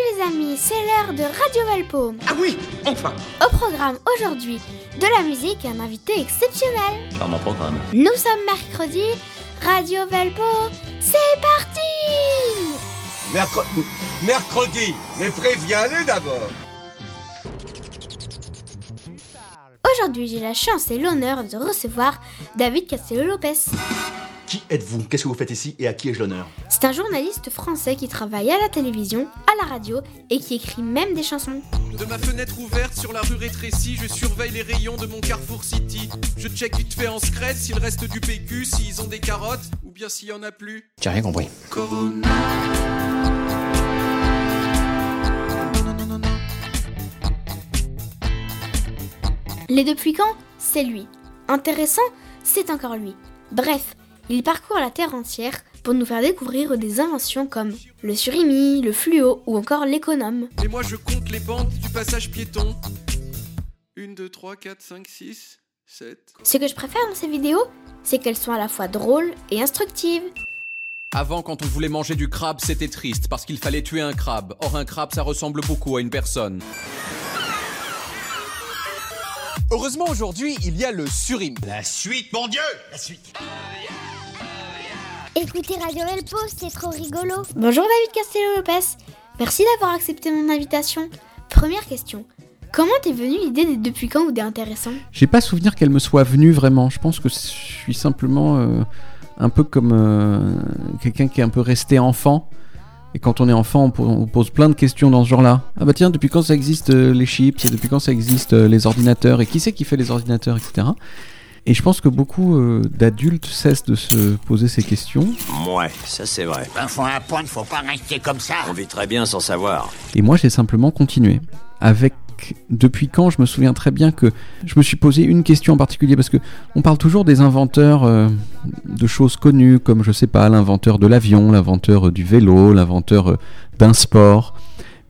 Salut les amis, c'est l'heure de Radio Valpo. Ah oui, enfin Au programme aujourd'hui, de la musique et un invité exceptionnel. Charmant programme. Nous sommes mercredi, Radio Valpo, c'est parti Mercredi, mercredi, mais préviens-les d'abord Aujourd'hui, j'ai la chance et l'honneur de recevoir David Castello-Lopez. Qui êtes-vous? Qu'est-ce que vous faites ici et à qui ai-je l'honneur? C'est un journaliste français qui travaille à la télévision, à la radio et qui écrit même des chansons. De ma fenêtre ouverte sur la rue rétrécie, je surveille les rayons de mon Carrefour City. Je check vite fait en secret s'il reste du PQ, s'ils ont des carottes, ou bien s'il y en a plus. J'ai rien compris. Corona. Non, non, non, non, non. Les depuis quand C'est lui. Intéressant C'est encore lui. Bref, il parcourt la Terre entière pour nous faire découvrir des inventions comme le surimi, le fluo ou encore l'économe. Et moi je compte les bandes du passage piéton. 1, 2, 3, 4, 5, 6, 7. Ce que je préfère dans ces vidéos, c'est qu'elles sont à la fois drôles et instructives. Avant, quand on voulait manger du crabe, c'était triste parce qu'il fallait tuer un crabe. Or, un crabe, ça ressemble beaucoup à une personne. Heureusement, aujourd'hui, il y a le surimi. La suite, mon Dieu La suite Écoutez Radio Elpo, c'est trop rigolo. Bonjour David Castello-Lopez. Merci d'avoir accepté mon invitation. Première question. Comment t'es venue l'idée des depuis quand ou des intéressants J'ai pas souvenir qu'elle me soit venue vraiment. Je pense que je suis simplement euh, un peu comme euh, quelqu'un qui est un peu resté enfant. Et quand on est enfant, on, po- on pose plein de questions dans ce genre-là. Ah bah tiens, depuis quand ça existe euh, les chips? Et depuis quand ça existe euh, les ordinateurs? Et qui c'est qui fait les ordinateurs, etc. Et je pense que beaucoup euh, d'adultes cessent de se poser ces questions. Ouais, ça c'est vrai. Ben, faut un point, faut pas rester comme ça. On vit très bien sans savoir. Et moi, j'ai simplement continué. Avec depuis quand, je me souviens très bien que je me suis posé une question en particulier parce que on parle toujours des inventeurs euh, de choses connues, comme je sais pas, l'inventeur de l'avion, l'inventeur euh, du vélo, l'inventeur euh, d'un sport.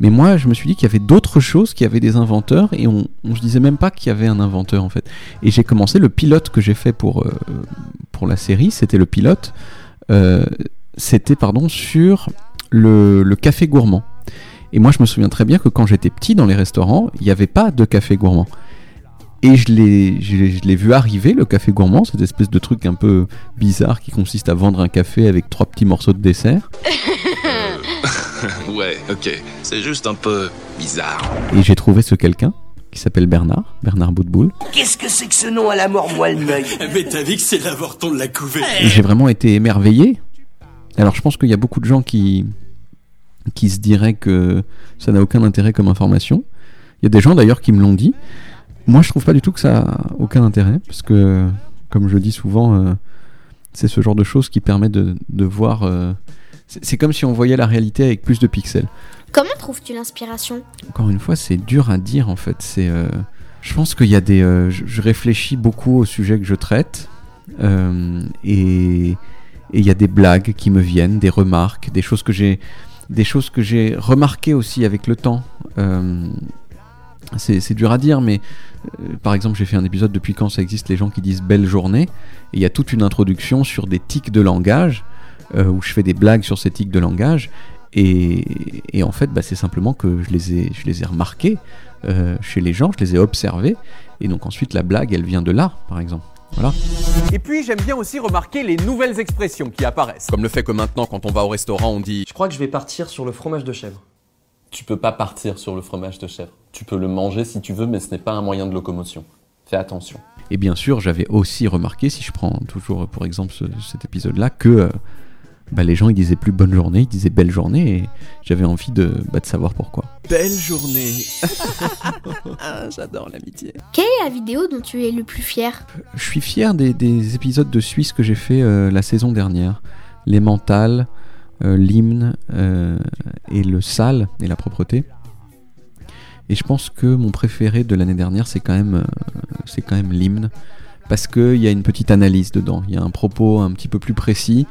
Mais moi, je me suis dit qu'il y avait d'autres choses qui avaient des inventeurs et on, on se disait même pas qu'il y avait un inventeur en fait. Et j'ai commencé le pilote que j'ai fait pour euh, pour la série, c'était le pilote, euh, c'était pardon sur le, le café gourmand. Et moi, je me souviens très bien que quand j'étais petit dans les restaurants, il n'y avait pas de café gourmand. Et je l'ai vu arriver, le café gourmand, cette espèce de truc un peu bizarre qui consiste à vendre un café avec trois petits morceaux de dessert. Ouais, ok. C'est juste un peu bizarre. Et j'ai trouvé ce quelqu'un qui s'appelle Bernard, Bernard Boutboul. Qu'est-ce que c'est que ce nom à la mort moelle Mais t'as vu que c'est l'avorton de la couvée Et j'ai vraiment été émerveillé. Alors je pense qu'il y a beaucoup de gens qui, qui se diraient que ça n'a aucun intérêt comme information. Il y a des gens d'ailleurs qui me l'ont dit. Moi je trouve pas du tout que ça a aucun intérêt, parce que comme je dis souvent, euh, c'est ce genre de choses qui permet de, de voir... euh, c'est comme si on voyait la réalité avec plus de pixels. Comment trouves-tu l'inspiration? Encore une fois, c'est dur à dire en fait. C'est, euh, je pense qu'il y a des, euh, je, réfléchis beaucoup au sujet que je traite euh, et il y a des blagues qui me viennent, des remarques, des choses que j'ai, des choses que j'ai remarquées aussi avec le temps. C'est dur à dire, mais par exemple, j'ai fait un épisode depuis quand ça existe les gens qui disent belle journée. Et il y a toute une introduction sur des tics de langage euh, où je fais des blagues sur ces tics de langage. Et, et en fait, bah, c'est simplement que je les ai, je les ai remarqués euh, chez les gens, je les ai observés. Et donc ensuite, la blague, elle vient de là, par exemple. Voilà. Et puis, j'aime bien aussi remarquer les nouvelles expressions qui apparaissent. Comme le fait que maintenant, quand on va au restaurant, on dit Je crois que je vais partir sur le fromage de chèvre. Tu peux pas partir sur le fromage de chèvre. Tu peux le manger si tu veux, mais ce n'est pas un moyen de locomotion. Fais attention. Et bien sûr, j'avais aussi remarqué, si je prends toujours pour exemple ce- cet épisode-là, que euh, bah, les gens ils disaient plus bonne journée, ils disaient belle journée, et j'avais envie de, bah, de savoir pourquoi. Belle journée. J'adore l'amitié. Quelle est la vidéo dont tu es le plus fier? Je suis fier des, des épisodes de Suisse que j'ai fait euh, la saison dernière. Les mentales, euh, l'hymne euh, et le sale et la propreté. Et je pense que mon préféré de l'année dernière, c'est quand même, euh, c'est quand même l'hymne. Parce qu'il y a une petite analyse dedans. Il y a un propos un petit peu plus précis.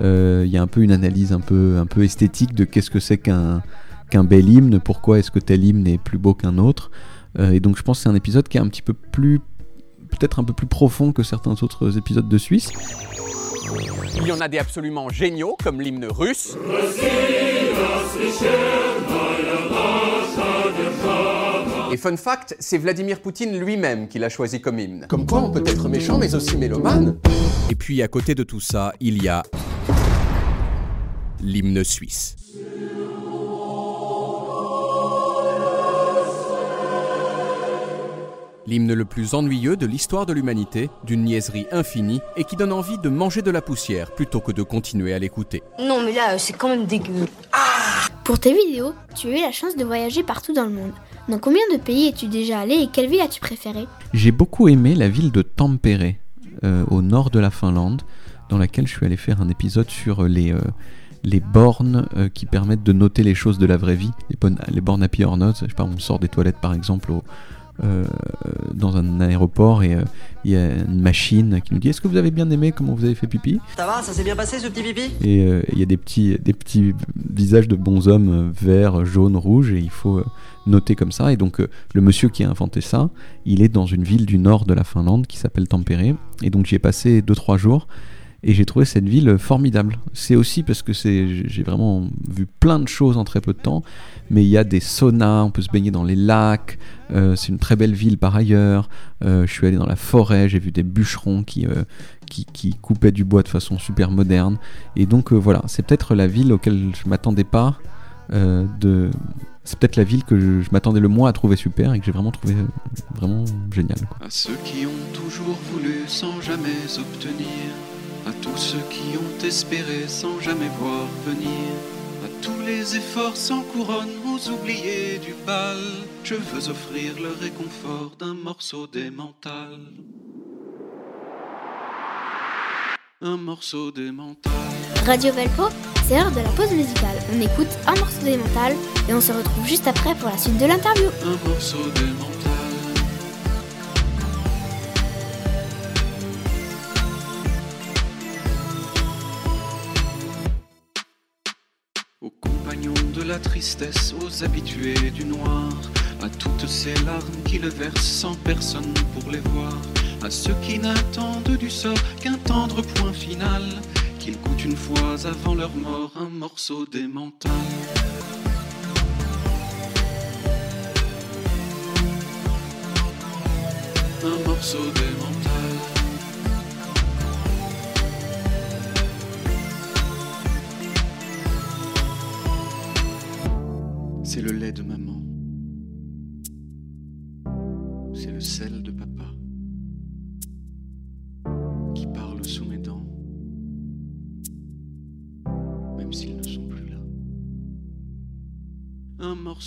Euh, Il y a un peu une analyse un peu, un peu esthétique de qu'est-ce que c'est qu'un qu'un bel hymne, pourquoi est-ce que tel hymne est plus beau qu'un autre. Euh, et donc je pense que c'est un épisode qui est un petit peu plus peut-être un peu plus profond que certains autres épisodes de Suisse. Il y en a des absolument géniaux, comme l'hymne russe. Et fun fact, c'est Vladimir Poutine lui-même qui l'a choisi comme hymne. Comme quoi on peut être méchant mais aussi mélomane. Et puis à côté de tout ça, il y a l'hymne suisse. L'hymne le plus ennuyeux de l'histoire de l'humanité, d'une niaiserie infinie et qui donne envie de manger de la poussière plutôt que de continuer à l'écouter. Non mais là, c'est quand même dégueu. Pour tes vidéos, tu as eu la chance de voyager partout dans le monde. Dans combien de pays es-tu déjà allé et quelle ville as-tu préférée? J'ai beaucoup aimé la ville de Tampere, euh, au nord de la Finlande, dans laquelle je suis allé faire un épisode sur les, euh, les bornes euh, qui permettent de noter les choses de la vraie vie, les, bonnes, les bornes Happy or Not. Je sais pas, on sort des toilettes par exemple au, euh, dans un aéroport et euh, il y a une machine qui nous dit est-ce que vous avez bien aimé comment vous avez fait pipi? Ça va, ça s'est bien passé ce petit pipi? Et il y a des petits, des petits visages de bonshommes verts, jaunes, rouges et il faut noter comme ça. Et donc le monsieur qui a inventé ça il est dans une ville du nord de la Finlande qui s'appelle Tampere. Et donc j'y ai passé 2-3 jours et j'ai trouvé cette ville formidable. C'est aussi parce que j'ai vraiment vu plein de choses en très peu de temps, mais il y a des saunas, on peut se baigner dans les lacs, euh, c'est une très belle ville par ailleurs. Euh, je suis allé dans la forêt, j'ai vu des bûcherons qui, euh, qui, qui coupaient du bois de façon super moderne. Et donc voilà, c'est peut-être la ville auquel je m'attendais pas. de... C'est peut-être la ville que je, je m'attendais le moins à trouver super et que j'ai vraiment trouvé vraiment génial. quoi. À ceux qui ont toujours voulu sans jamais obtenir, à tous ceux qui ont espéré sans jamais voir venir, à tous les efforts sans couronne, aux oubliés du bal, je veux offrir le réconfort d'un morceau des mental. Un morceau des mental. Radio Velpo, c'est l'heure de la pause musicale. On écoute un morceau des mentales et on se retrouve juste après pour la suite de l'interview. Un morceau des aux habitués du noir, à toutes ces larmes qui le versent sans personne pour les voir, à ceux qui n'attendent du sort qu'un tendre point final, qu'ils goûtent une fois avant leur mort un morceau des mentales. Un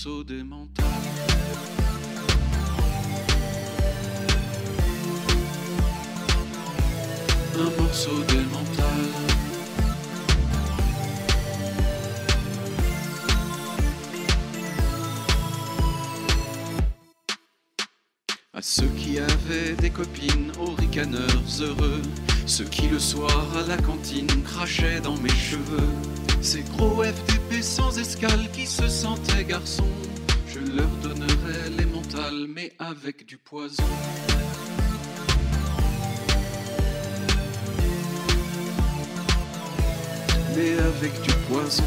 morceau des mentales. Un morceau des mentales. À ceux qui avaient des copines, aux ricaneurs heureux, ceux qui le soir à la cantine crachaient dans mes cheveux, ces gros FDP sans escale qui se sentaient garçons, je leur donnerais les mentales, mais avec du poison. Mais avec du poison.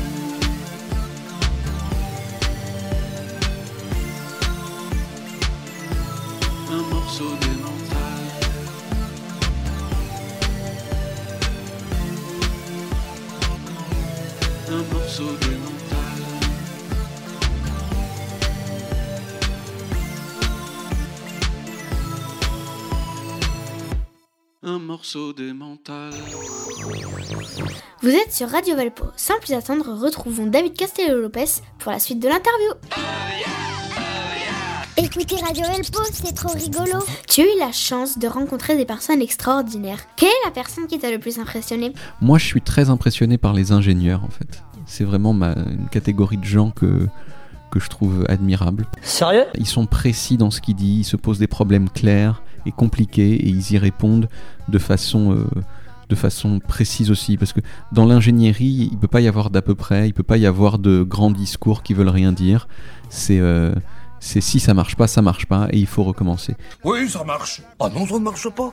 un morceau des morceau des mentales. Un morceau des mentales. Vous êtes sur Radio Valpo. Sans plus attendre, retrouvons David Castello-Lopez pour la suite de l'interview. Écoutez Radio Elpo, c'est trop rigolo. Tu as eu la chance de rencontrer des personnes extraordinaires. Quelle est la personne qui t'a le plus impressionné? Moi, je suis très impressionné par les ingénieurs, en fait. C'est vraiment ma, une catégorie de gens que, que je trouve admirable. Sérieux? Ils sont précis dans ce qu'ils disent, ils se posent des problèmes clairs et compliqués et ils y répondent de façon, euh, de façon précise aussi. Parce que dans l'ingénierie, il peut pas y avoir d'à peu près, il peut pas y avoir de grands discours qui veulent rien dire. C'est. euh, c'est si ça marche pas, ça marche pas, et il faut recommencer. Oui, ça marche. Ah non, ça ne marche pas.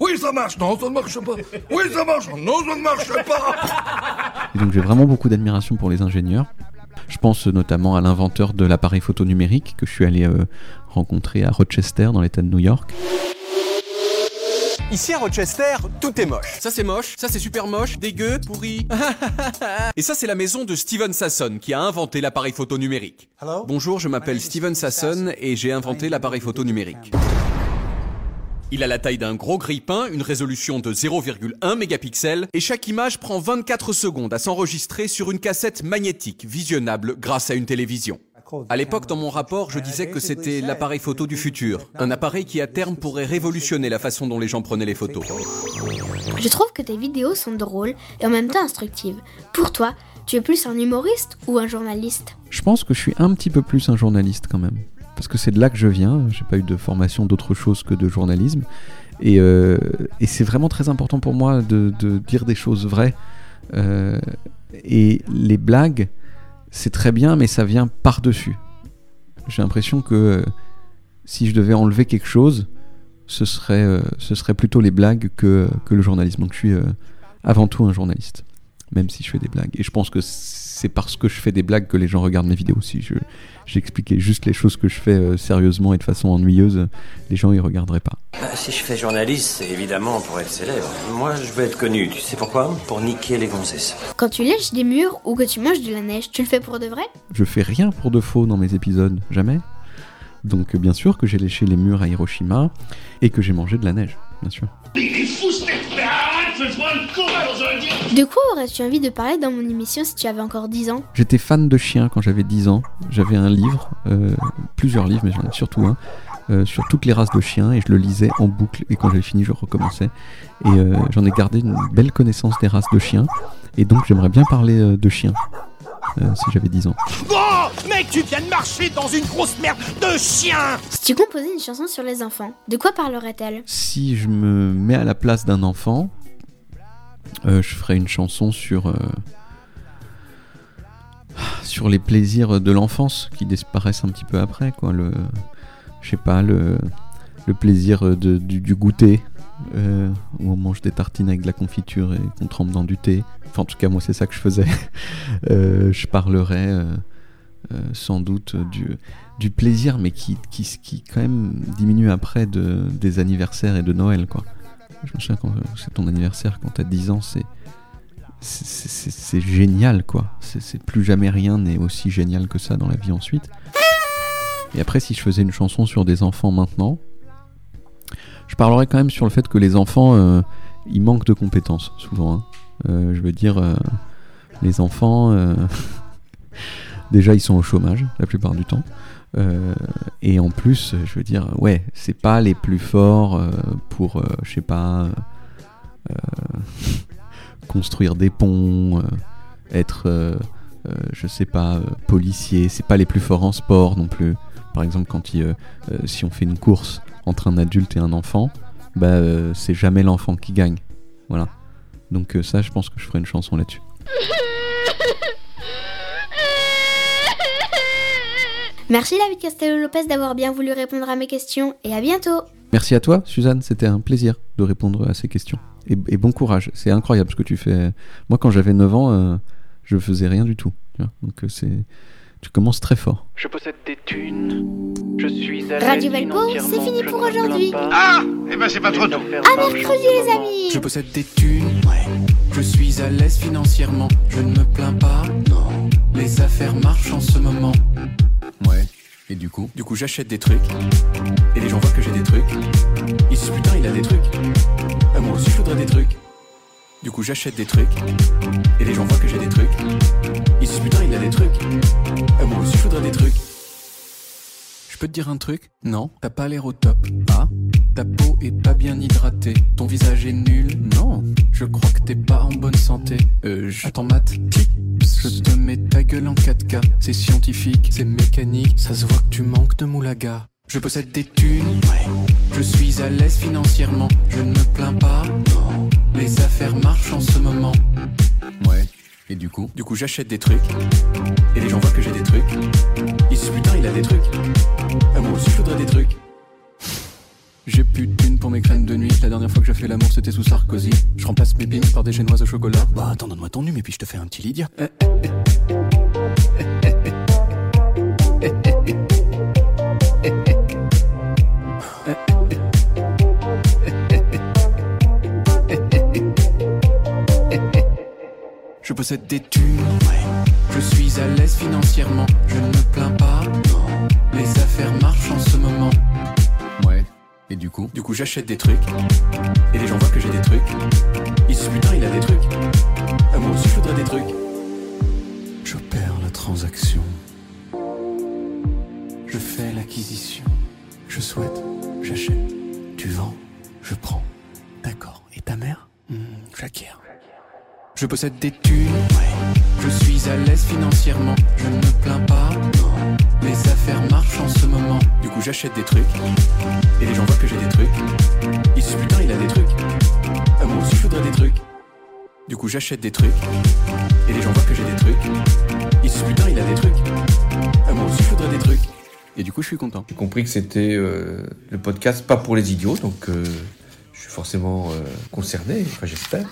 Oui, ça marche. Non, ça ne marche pas. Oui, ça marche. Non, ça ne marche pas. Et donc j'ai vraiment beaucoup d'admiration pour les ingénieurs. Je pense notamment à l'inventeur de l'appareil photo numérique que je suis allé euh, rencontrer à Rochester dans l'État de New York. Ici à Rochester, tout est moche. Ça c'est moche, ça c'est super moche, dégueu, pourri. Et ça c'est la maison de Steven Sasson qui a inventé l'appareil photo numérique. Bonjour, je m'appelle Steven Sasson et j'ai inventé l'appareil photo numérique. Il a la taille d'un gros grille-pain, une résolution de 0,1 mégapixels et chaque image prend 24 secondes à s'enregistrer sur une cassette magnétique visionnable grâce à une télévision. À l'époque, dans mon rapport, je disais que c'était l'appareil photo du futur. Un appareil qui, à terme, pourrait révolutionner la façon dont les gens prenaient les photos. Je trouve que tes vidéos sont drôles et en même temps instructives. Pour toi, tu es plus un humoriste ou un journaliste? Je pense que je suis un petit peu plus un journaliste quand même. Parce que c'est de là que je viens. J'ai pas eu de formation d'autre chose que de journalisme. Et, euh, et c'est vraiment très important pour moi de, de dire des choses vraies. Euh, et les blagues, c'est très bien, mais ça vient par-dessus. J'ai l'impression que euh, si je devais enlever quelque chose, ce serait, euh, ce serait plutôt les blagues que, que le journalisme. Donc je suis euh, avant tout un journaliste, même si je fais des blagues. Et je pense que c'est parce que je fais des blagues que les gens regardent mes vidéos. Si je, j'expliquais juste les choses que je fais euh, sérieusement et de façon ennuyeuse, les gens y regarderaient pas. Bah, si je fais journaliste, c'est évidemment pour être célèbre. Moi, je veux être connu. Tu sais pourquoi? Pour niquer les gonzesses. Quand tu lèches des murs ou que tu manges de la neige, tu le fais pour de vrai? Je fais rien pour de faux dans mes épisodes, jamais. Donc euh, bien sûr que j'ai léché les murs à Hiroshima et que j'ai mangé de la neige, bien sûr. De quoi aurais-tu envie de parler dans mon émission si tu avais encore 10 ans? J'étais fan de chiens quand j'avais 10 ans. J'avais un livre, euh, plusieurs livres, mais j'en ai surtout un, euh, sur toutes les races de chiens et je le lisais en boucle et quand j'avais fini je recommençais. Et euh, j'en ai gardé une belle connaissance des races de chiens et donc j'aimerais bien parler euh, de chiens. euh, si j'avais 10 ans. Oh Mec, tu viens de marcher dans une grosse merde de chien Si tu composais une chanson sur les enfants, de quoi parlerait-elle? Si je me mets à la place d'un enfant, je ferais une chanson sur euh, sur les plaisirs de l'enfance qui disparaissent un petit peu après, quoi. Le, je sais pas, le, le plaisir de, du, goûter, euh, où on mange des tartines avec de la confiture et qu'on trempe dans du thé. Enfin, en tout cas, moi, c'est ça que je faisais. Euh, je parlerais euh, euh, sans doute du, du plaisir, mais qui, qui, qui quand même diminue après de, des anniversaires et de Noël, quoi. Je me souviens quand c'est ton anniversaire, quand t'as 10 ans, c'est c'est- génial quoi. C'est plus jamais rien n'est aussi génial que ça dans la vie ensuite. Et après, si je faisais une chanson sur des enfants maintenant, je parlerais quand même sur le fait que les enfants, euh, ils manquent de compétences souvent. hein. Euh, je veux dire, euh, les enfants, euh, déjà ils sont au chômage la plupart du temps. Euh, et en plus, je veux dire, ouais, c'est pas les plus forts euh, pour, euh, je sais pas, euh, euh, construire des ponts, euh, être, euh, euh, je sais pas, euh, policier. C'est pas les plus forts en sport non plus. Par exemple, quand il, euh, euh, si on fait une course entre un adulte et un enfant, bah euh, c'est jamais l'enfant qui gagne. Voilà. Donc euh, ça, je pense que je ferai une chanson là-dessus. Merci David Castello-Lopez d'avoir bien voulu répondre à mes questions et à bientôt Merci à toi, Suzanne. C'était un plaisir de répondre à ces questions. Et, et bon courage. C'est incroyable ce que tu fais. Moi, quand j'avais 9 ans, euh, je faisais rien du tout. tu vois. Donc, euh, c'est, tu commences très fort. Je possède des thunes. Je suis à Radio Velpo, c'est fini pour aujourd'hui. Ah Eh ben c'est pas trop tôt. À mercredi les amis Je possède des thunes, je suis à l'aise financièrement, je ne me plains pas. Non, les affaires marchent en ce moment. Ouais, et du coup Du coup, j'achète des trucs, et les gens voient que j'ai des trucs. Ils se disent putain, il a des trucs. Ah, moi aussi, je voudrais des trucs. Du coup, j'achète des trucs, et les gens voient que j'ai des trucs. Ils se disent putain, il a des trucs. Ah, moi aussi, je voudrais des trucs. Je peux te dire un truc Non, t'as pas l'air au top. Ah Ta peau est pas bien hydratée. Ton visage est nul. Non, je crois que t'es pas en bonne santé. Euh, je... Matt. Je te mets ta gueule en 4K. C'est scientifique, c'est mécanique. Ça se voit que tu manques de moulaga. Je possède des thunes. Je suis à l'aise financièrement. Je ne me plains pas. Non. Les affaires marchent en ce moment. Et du coup, du coup j'achète des trucs. Et les gens voient que j'ai des trucs. Ils se disent putain il a des trucs. Ah, moi aussi je voudrais des trucs. J'ai plus de thunes pour mes crèmes de nuit. La dernière fois que j'ai fait l'amour, c'était sous Sarkozy. Je remplace mes pins par des génoises au chocolat. Bah attends, donne-moi ton nume et puis je te fais un petit Lydia. Je possède des thunes. Je suis à l'aise financièrement, je ne me plains pas. Les affaires marchent en ce moment. Ouais. Et du coup, du coup j'achète des trucs. Et les gens voient que j'ai des trucs. Ils se disent putain il a des trucs. Ah, moi aussi je voudrais des trucs. Je perds la transaction. Je fais l'acquisition. Je souhaite, j'achète. Tu vends, je prends. D'accord. Et ta mère? Hmm, J'acquiers. Je possède des thunes. Je suis à l'aise financièrement, je ne me plains pas. Les affaires marchent en ce moment. Du coup, j'achète des trucs. Et les gens voient que j'ai des trucs. Ils se putain, il a des trucs. Ah, moi aussi, je voudrais des trucs. Du coup, j'achète des trucs. Et les gens voient que j'ai des trucs. Ils se putain, il a des trucs. Ah, moi aussi, je voudrais des trucs. Et du coup, je suis content. J'ai compris que c'était euh, le podcast pas pour les idiots, donc euh, je suis forcément euh, concerné, enfin j'espère.